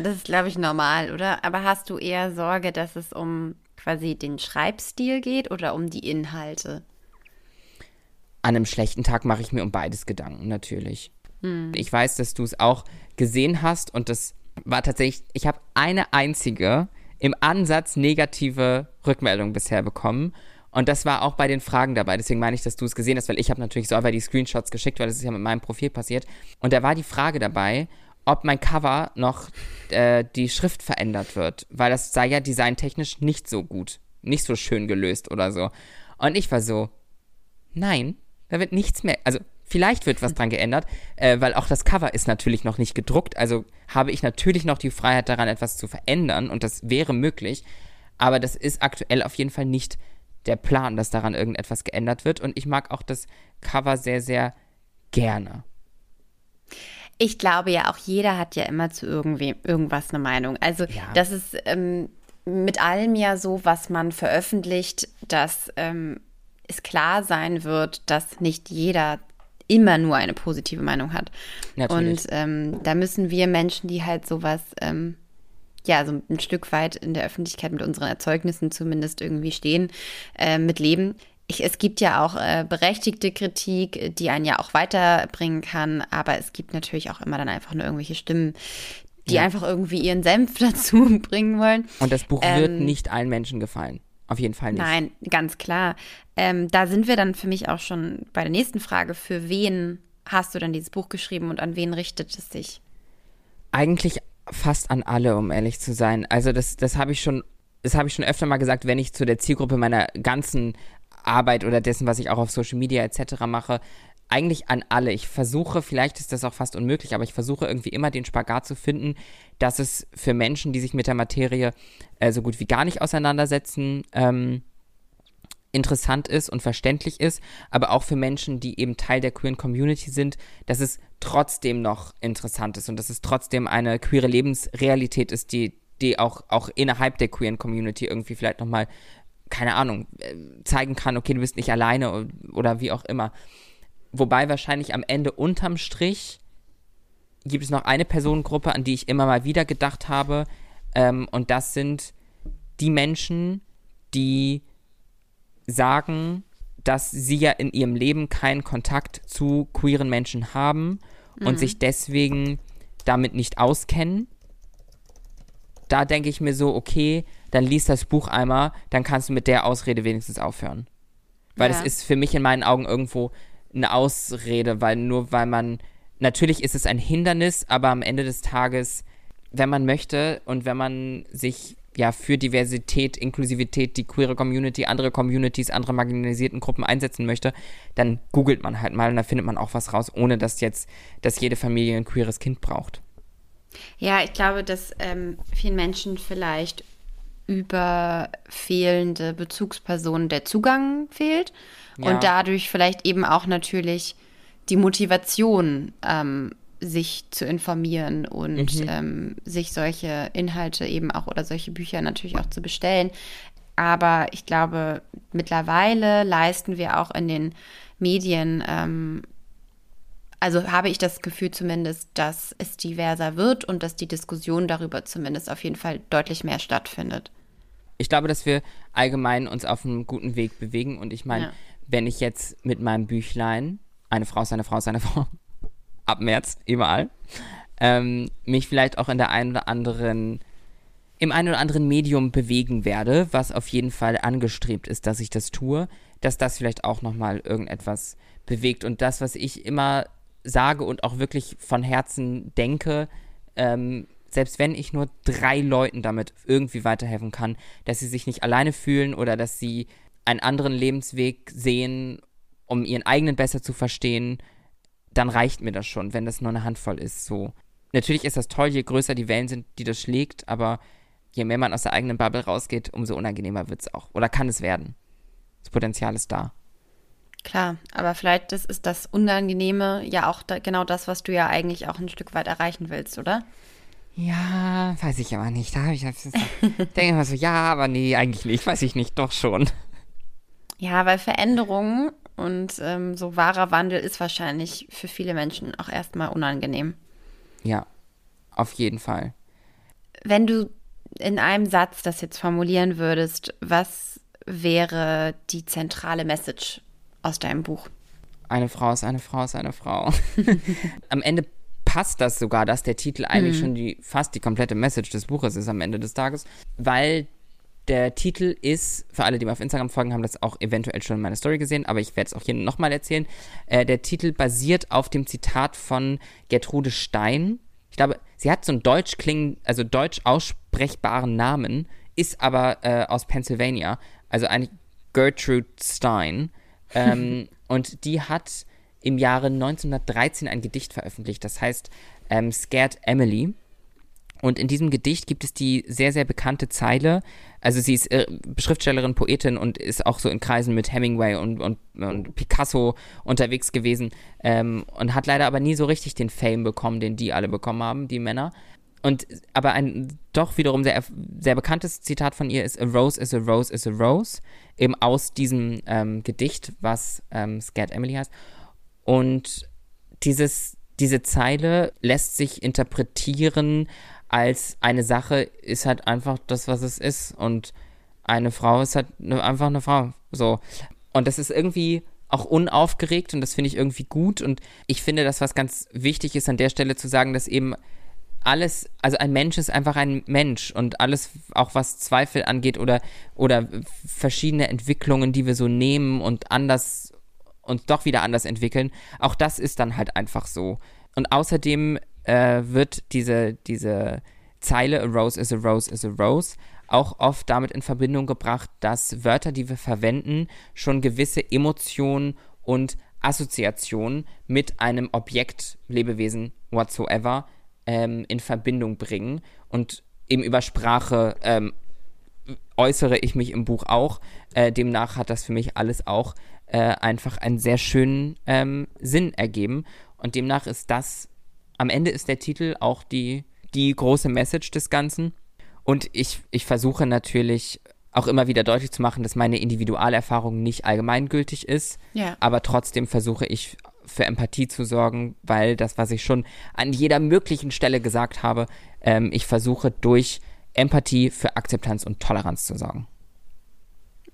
S1: Das ist, glaube ich, normal, oder? Aber hast du eher Sorge, dass es um quasi den Schreibstil geht oder um die Inhalte?
S2: An einem schlechten Tag mache ich mir um beides Gedanken, natürlich. Hm. Ich weiß, dass du es auch gesehen hast und das war tatsächlich, ich habe eine einzige im Ansatz negative Rückmeldung bisher bekommen. Und das war auch bei den Fragen dabei. Deswegen meine ich, dass du es gesehen hast, weil ich habe natürlich so einfach die Screenshots geschickt, weil das ist ja mit meinem Profil passiert. Und da war die Frage dabei, ob mein Cover noch äh, die Schrift verändert wird, weil das sei ja designtechnisch nicht so gut, nicht so schön gelöst oder so. Und ich war so, nein, da wird nichts mehr, also vielleicht wird was dran geändert, äh, weil auch das Cover ist natürlich noch nicht gedruckt, also habe ich natürlich noch die Freiheit daran, etwas zu verändern und das wäre möglich, aber das ist aktuell auf jeden Fall nicht der Plan, dass daran irgendetwas geändert wird und ich mag auch das Cover sehr, sehr gerne.
S1: Ich glaube ja, auch jeder hat ja immer zu irgendwie, irgendwas eine Meinung. Also ja. das ist ähm, mit allem ja so, was man veröffentlicht, dass ähm, es klar sein wird, dass nicht jeder immer nur eine positive Meinung hat. Natürlich. Und ähm, da müssen wir Menschen, die halt sowas, ähm, ja, so ein Stück weit in der Öffentlichkeit mit unseren Erzeugnissen zumindest irgendwie stehen, äh, mit leben ich, es gibt ja auch äh, berechtigte Kritik, die einen ja auch weiterbringen kann, aber es gibt natürlich auch immer dann einfach nur irgendwelche Stimmen, die ja. einfach irgendwie ihren Senf dazu bringen wollen.
S2: Und das Buch ähm, wird nicht allen Menschen gefallen. Auf jeden Fall nicht.
S1: Nein, ganz klar. Ähm, da sind wir dann für mich auch schon bei der nächsten Frage. Für wen hast du denn dieses Buch geschrieben und an wen richtet es sich?
S2: Eigentlich fast an alle, um ehrlich zu sein. Also das, das habe ich schon, das habe ich schon öfter mal gesagt, wenn ich zu der Zielgruppe meiner ganzen Arbeit oder dessen, was ich auch auf Social Media etc. mache, eigentlich an alle. Ich versuche, vielleicht ist das auch fast unmöglich, aber ich versuche irgendwie immer den Spagat zu finden, dass es für Menschen, die sich mit der Materie äh, so gut wie gar nicht auseinandersetzen, ähm, interessant ist und verständlich ist, aber auch für Menschen, die eben Teil der queeren Community sind, dass es trotzdem noch interessant ist und dass es trotzdem eine queere Lebensrealität ist, die, die auch, auch innerhalb der queeren Community irgendwie vielleicht nochmal, keine Ahnung, äh, zeigen kann, okay, du bist nicht alleine oder wie auch immer. Wobei wahrscheinlich am Ende unterm Strich gibt es noch eine Personengruppe, an die ich immer mal wieder gedacht habe. Ähm, und das sind die Menschen, die sagen, dass sie ja in ihrem Leben keinen Kontakt zu queeren Menschen haben mhm. und sich deswegen damit nicht auskennen. Da denke ich mir so, okay, dann liest das Buch einmal, dann kannst du mit der Ausrede wenigstens aufhören. Weil ja. das ist für mich in meinen Augen irgendwo eine Ausrede, weil nur weil man, natürlich ist es ein Hindernis, aber am Ende des Tages, wenn man möchte und wenn man sich ja für Diversität, Inklusivität, die queere Community, andere Communities, andere marginalisierten Gruppen einsetzen möchte, dann googelt man halt mal und da findet man auch was raus, ohne dass jetzt, dass jede Familie ein queeres Kind braucht.
S1: Ja, ich glaube, dass ähm, vielen Menschen vielleicht über fehlende Bezugspersonen der Zugang fehlt ja. und dadurch vielleicht eben auch natürlich die Motivation, ähm, sich zu informieren und mhm. ähm, sich solche Inhalte eben auch oder solche Bücher natürlich auch zu bestellen. Aber ich glaube, mittlerweile leisten wir auch in den Medien, ähm, also habe ich das Gefühl zumindest, dass es diverser wird und dass die Diskussion darüber zumindest auf jeden Fall deutlich mehr stattfindet.
S2: Ich glaube, dass wir allgemein uns auf einem guten Weg bewegen und ich meine, ja wenn ich jetzt mit meinem Büchlein, eine Frau ist eine Frau ist eine Frau, ab März, überall, ähm, mich vielleicht auch in der einen oder anderen, im einen oder anderen Medium bewegen werde, was auf jeden Fall angestrebt ist, dass ich das tue, dass das vielleicht auch nochmal irgendetwas bewegt. Und das, was ich immer sage und auch wirklich von Herzen denke, ähm, selbst wenn ich nur drei Leuten damit irgendwie weiterhelfen kann, dass sie sich nicht alleine fühlen oder dass sie einen anderen Lebensweg sehen, um ihren eigenen besser zu verstehen, dann reicht mir das schon, wenn das nur eine Handvoll ist. So. Natürlich ist das toll, je größer die Wellen sind, die das schlägt, aber je mehr man aus der eigenen Bubble rausgeht, umso unangenehmer wird es auch. Oder kann es werden. Das Potenzial ist da.
S1: Klar, aber vielleicht ist das Unangenehme ja auch da, genau das, was du ja eigentlich auch ein Stück weit erreichen willst, oder?
S2: Ja, weiß ich aber nicht. Da habe ich das, denke immer so, ja, aber nee, eigentlich nicht, weiß ich nicht, doch schon.
S1: Ja, weil Veränderung und ähm, so wahrer Wandel ist wahrscheinlich für viele Menschen auch erstmal unangenehm.
S2: Ja, auf jeden Fall.
S1: Wenn du in einem Satz das jetzt formulieren würdest, was wäre die zentrale Message aus deinem Buch?
S2: Eine Frau ist eine Frau ist eine Frau. am Ende passt das sogar, dass der Titel eigentlich mhm. schon die fast die komplette Message des Buches ist am Ende des Tages, weil der Titel ist, für alle, die mir auf Instagram folgen, haben das auch eventuell schon in meiner Story gesehen, aber ich werde es auch hier nochmal erzählen. Äh, der Titel basiert auf dem Zitat von Gertrude Stein. Ich glaube, sie hat so einen deutsch klingen, also deutsch aussprechbaren Namen, ist aber äh, aus Pennsylvania, also eigentlich Gertrude Stein. Ähm, und die hat im Jahre 1913 ein Gedicht veröffentlicht, das heißt ähm, Scared Emily. Und in diesem Gedicht gibt es die sehr, sehr bekannte Zeile. Also sie ist äh, Schriftstellerin, Poetin und ist auch so in Kreisen mit Hemingway und, und, und Picasso unterwegs gewesen ähm, und hat leider aber nie so richtig den Fame bekommen, den die alle bekommen haben, die Männer. Und aber ein doch wiederum sehr, sehr bekanntes Zitat von ihr ist A Rose is a Rose is a Rose, eben aus diesem ähm, Gedicht, was ähm, Scared Emily heißt. Und dieses, diese Zeile lässt sich interpretieren als eine Sache ist halt einfach das, was es ist. Und eine Frau ist halt ne, einfach eine Frau. So. Und das ist irgendwie auch unaufgeregt und das finde ich irgendwie gut. Und ich finde, dass was ganz wichtig ist, an der Stelle zu sagen, dass eben alles, also ein Mensch ist einfach ein Mensch und alles, auch was Zweifel angeht oder, oder verschiedene Entwicklungen, die wir so nehmen und anders und doch wieder anders entwickeln, auch das ist dann halt einfach so. Und außerdem äh, wird diese, diese Zeile A Rose is a Rose is a Rose auch oft damit in Verbindung gebracht, dass Wörter, die wir verwenden, schon gewisse Emotionen und Assoziationen mit einem Objekt, Lebewesen, whatsoever, ähm, in Verbindung bringen. Und eben über Sprache ähm, äußere ich mich im Buch auch. Äh, demnach hat das für mich alles auch äh, einfach einen sehr schönen ähm, Sinn ergeben. Und demnach ist das, am Ende ist der Titel auch die, die große Message des Ganzen. Und ich, ich versuche natürlich auch immer wieder deutlich zu machen, dass meine Individualerfahrung nicht allgemeingültig ist. Ja. Aber trotzdem versuche ich für Empathie zu sorgen, weil das, was ich schon an jeder möglichen Stelle gesagt habe, ähm, ich versuche durch Empathie für Akzeptanz und Toleranz zu sorgen.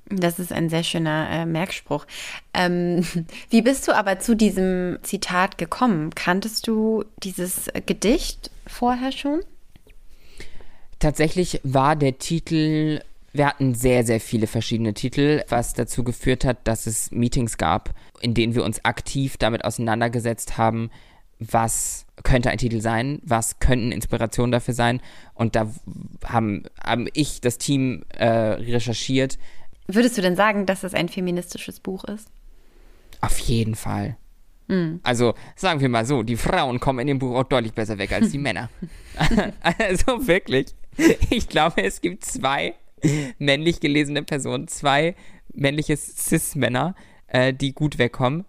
S1: Das ist ein sehr schöner äh, Merkspruch. Ähm, wie bist du aber zu diesem Zitat gekommen? Kanntest du dieses Gedicht vorher schon?
S2: Tatsächlich war der Titel wir hatten sehr, sehr viele verschiedene Titel, was dazu geführt hat, dass es Meetings gab, in denen wir uns aktiv damit auseinandergesetzt haben, was könnte ein Titel sein, was könnten Inspirationen dafür sein. Und da haben, haben ich, das Team, äh, recherchiert.
S1: Würdest du denn sagen, dass es ein feministisches Buch ist?
S2: Auf jeden Fall. Mhm. Also sagen wir mal so, die Frauen kommen in dem Buch auch deutlich besser weg als die Männer. also wirklich. Ich glaube, es gibt zwei männlich gelesene Personen, zwei männliche Cis-Männer, äh, die gut wegkommen.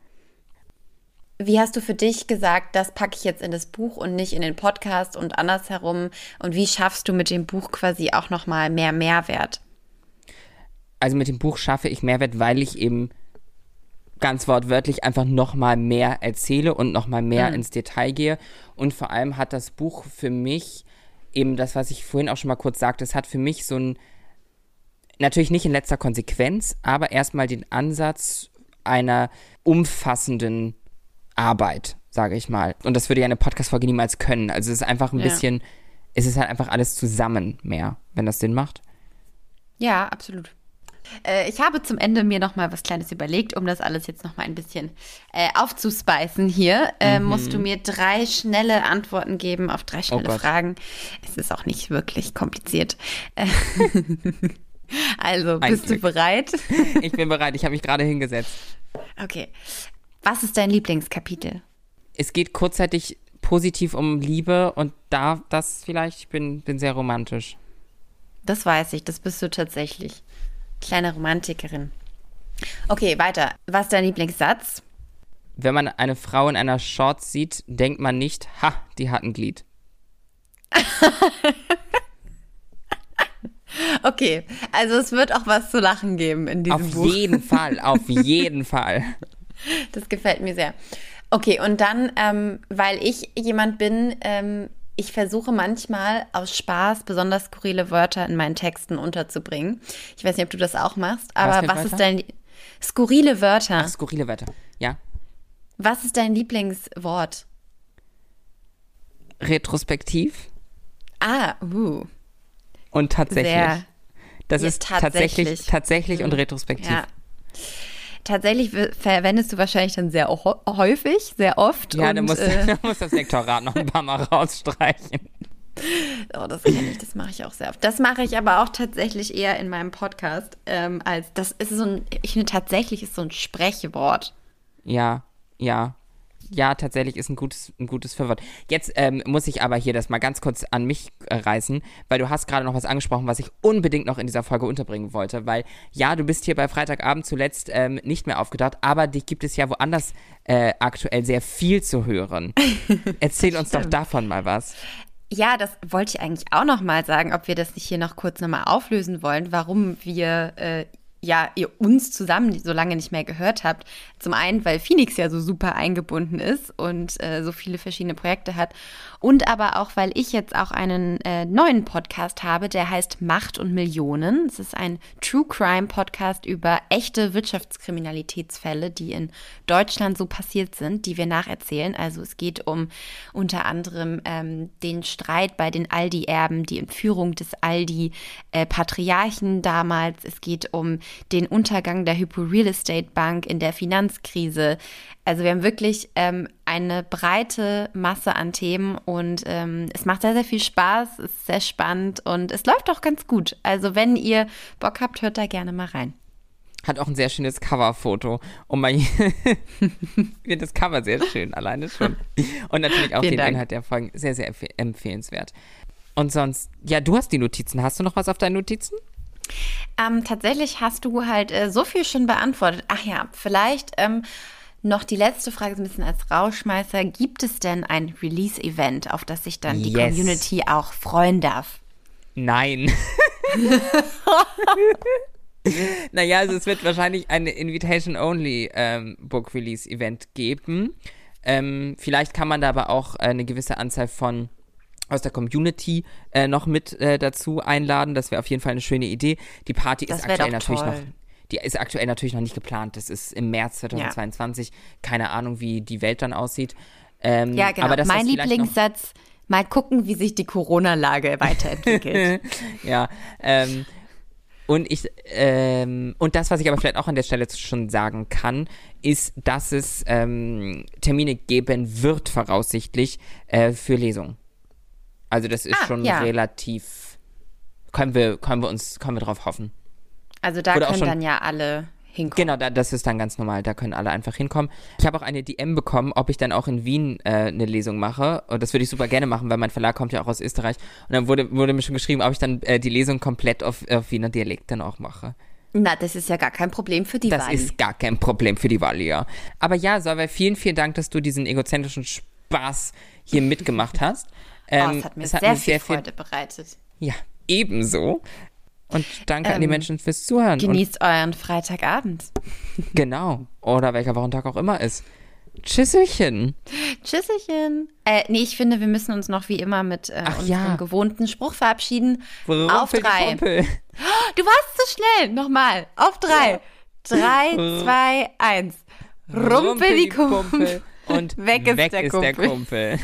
S1: Wie hast du für dich gesagt, das packe ich jetzt in das Buch und nicht in den Podcast und andersherum? Und wie schaffst du mit dem Buch quasi auch nochmal mehr Mehrwert?
S2: Also mit dem Buch schaffe ich Mehrwert, weil ich eben ganz wortwörtlich einfach nochmal mehr erzähle und nochmal mehr mhm. ins Detail gehe. Und vor allem hat das Buch für mich eben das, was ich vorhin auch schon mal kurz sagte, es hat für mich so ein natürlich nicht in letzter Konsequenz, aber erstmal den Ansatz einer umfassenden Arbeit, sage ich mal. Und das würde ja eine Podcast-Folge niemals können. Also es ist einfach ein ja. bisschen, es ist halt einfach alles zusammen mehr, wenn das Sinn macht.
S1: Ja, absolut. Äh, ich habe zum Ende mir noch mal was Kleines überlegt, um das alles jetzt noch mal ein bisschen äh, aufzuspeisen hier. Äh, mhm. Musst du mir drei schnelle Antworten geben auf drei schnelle oh Fragen. Es ist auch nicht wirklich kompliziert. Also, bist Eigentlich. du bereit?
S2: Ich bin bereit, ich habe mich gerade hingesetzt.
S1: Okay. Was ist dein Lieblingskapitel?
S2: Es geht kurzzeitig positiv um Liebe und da das vielleicht, ich bin, bin sehr romantisch.
S1: Das weiß ich, das bist du tatsächlich. Kleine Romantikerin. Okay, weiter. Was ist dein Lieblingssatz?
S2: Wenn man eine Frau in einer Shorts sieht, denkt man nicht, ha, die hat ein Glied.
S1: Okay, also es wird auch was zu lachen geben in diesem
S2: auf
S1: Buch.
S2: Auf jeden Fall, auf jeden Fall.
S1: Das gefällt mir sehr. Okay, und dann, ähm, weil ich jemand bin, ähm, ich versuche manchmal aus Spaß besonders skurrile Wörter in meinen Texten unterzubringen. Ich weiß nicht, ob du das auch machst, aber was, was ist dein skurrile Wörter?
S2: Ach, skurrile Wörter, ja.
S1: Was ist dein Lieblingswort?
S2: Retrospektiv.
S1: Ah, uh.
S2: Und tatsächlich. Sehr, das ist tatsächlich, tatsächlich, tatsächlich und mhm. retrospektiv. Ja.
S1: Tatsächlich verwendest du wahrscheinlich dann sehr häufig, sehr oft.
S2: Ja,
S1: und,
S2: du musst, äh, du musst das Lektorat noch ein paar Mal rausstreichen.
S1: Oh, das kenne ich, das mache ich auch sehr oft. Das mache ich aber auch tatsächlich eher in meinem Podcast, ähm, als das ist so ein, ich finde tatsächlich ist so ein Sprechwort.
S2: Ja, ja ja, tatsächlich ist ein gutes, ein gutes Verwort. Jetzt ähm, muss ich aber hier das mal ganz kurz an mich äh, reißen, weil du hast gerade noch was angesprochen, was ich unbedingt noch in dieser Folge unterbringen wollte. Weil ja, du bist hier bei Freitagabend zuletzt ähm, nicht mehr aufgedacht, aber dich gibt es ja woanders äh, aktuell sehr viel zu hören. Erzähl uns doch davon mal was.
S1: Ja, das wollte ich eigentlich auch noch mal sagen, ob wir das nicht hier noch kurz noch mal auflösen wollen, warum wir äh, ja, ihr uns zusammen so lange nicht mehr gehört habt. Zum einen, weil Phoenix ja so super eingebunden ist und äh, so viele verschiedene Projekte hat. Und aber auch, weil ich jetzt auch einen äh, neuen Podcast habe, der heißt Macht und Millionen. Es ist ein True Crime Podcast über echte Wirtschaftskriminalitätsfälle, die in Deutschland so passiert sind, die wir nacherzählen. Also es geht um unter anderem ähm, den Streit bei den Aldi-Erben, die Entführung des Aldi-Patriarchen äh, damals. Es geht um den Untergang der Hypo Real Estate Bank in der Finanzkrise. Also wir haben wirklich ähm, eine breite Masse an Themen und ähm, es macht sehr, sehr viel Spaß, ist sehr spannend und es läuft auch ganz gut. Also wenn ihr Bock habt, hört da gerne mal rein.
S2: Hat auch ein sehr schönes Coverfoto. Und ich finde das Cover sehr schön, alleine schon. Und natürlich auch den Dank. Inhalt der Folgen sehr, sehr empfehlenswert. Und sonst, ja, du hast die Notizen. Hast du noch was auf deinen Notizen?
S1: Ähm, tatsächlich hast du halt äh, so viel schon beantwortet. Ach ja, vielleicht ähm, noch die letzte Frage so ein bisschen als Rauschmeißer. Gibt es denn ein Release-Event, auf das sich dann die yes. Community auch freuen darf?
S2: Nein. naja, also es wird wahrscheinlich ein Invitation-Only-Book-Release-Event ähm, geben. Ähm, vielleicht kann man da aber auch äh, eine gewisse Anzahl von aus der Community äh, noch mit äh, dazu einladen. Das wäre auf jeden Fall eine schöne Idee. Die Party das ist aktuell natürlich toll. noch. Die ist aktuell natürlich noch nicht geplant. Das ist im März 2022. Ja. Keine Ahnung, wie die Welt dann aussieht.
S1: Ähm, ja, genau. Aber mein Lieblingssatz: Mal gucken, wie sich die Corona-Lage weiterentwickelt.
S2: ja. Ähm, und ich, ähm, und das, was ich aber vielleicht auch an der Stelle schon sagen kann, ist, dass es ähm, Termine geben wird, voraussichtlich, äh, für Lesungen. Also das ist ah, schon ja. relativ. Können wir, können wir uns, können wir drauf hoffen.
S1: Also da Oder können dann ja alle hinkommen.
S2: Genau, da, das ist dann ganz normal. Da können alle einfach hinkommen. Ich habe auch eine DM bekommen, ob ich dann auch in Wien äh, eine Lesung mache. Und das würde ich super gerne machen, weil mein Verlag kommt ja auch aus Österreich. Und dann wurde, wurde mir schon geschrieben, ob ich dann äh, die Lesung komplett auf, auf Wiener Dialekt dann auch mache.
S1: Na, das ist ja gar kein Problem für die
S2: das Wahl. Das ist gar kein Problem für die Wahl, ja. Aber ja, Solveig, vielen, vielen Dank, dass du diesen egozentrischen Spaß hier mitgemacht hast.
S1: Ähm, oh, es hat mir, es hat sehr, mir sehr, viel Freude bereitet.
S2: Ja, ebenso. Und danke ähm, an die ähm, Menschen fürs Zuhören.
S1: Genießt euren Freitagabend.
S2: Genau. Oder welcher Wochentag auch immer ist. Tschüsselchen.
S1: Tschüsselchen. Äh, nee, ich finde, wir müssen uns noch wie immer mit äh, unserem ja. gewohnten Spruch verabschieden. Rumpel Auf drei. Du warst zu schnell. Nochmal. Auf drei. Drei, zwei, eins. Rumpel, Rumpel die Kumpel.
S2: Und weg ist, weg der, ist Kumpel. der Kumpel.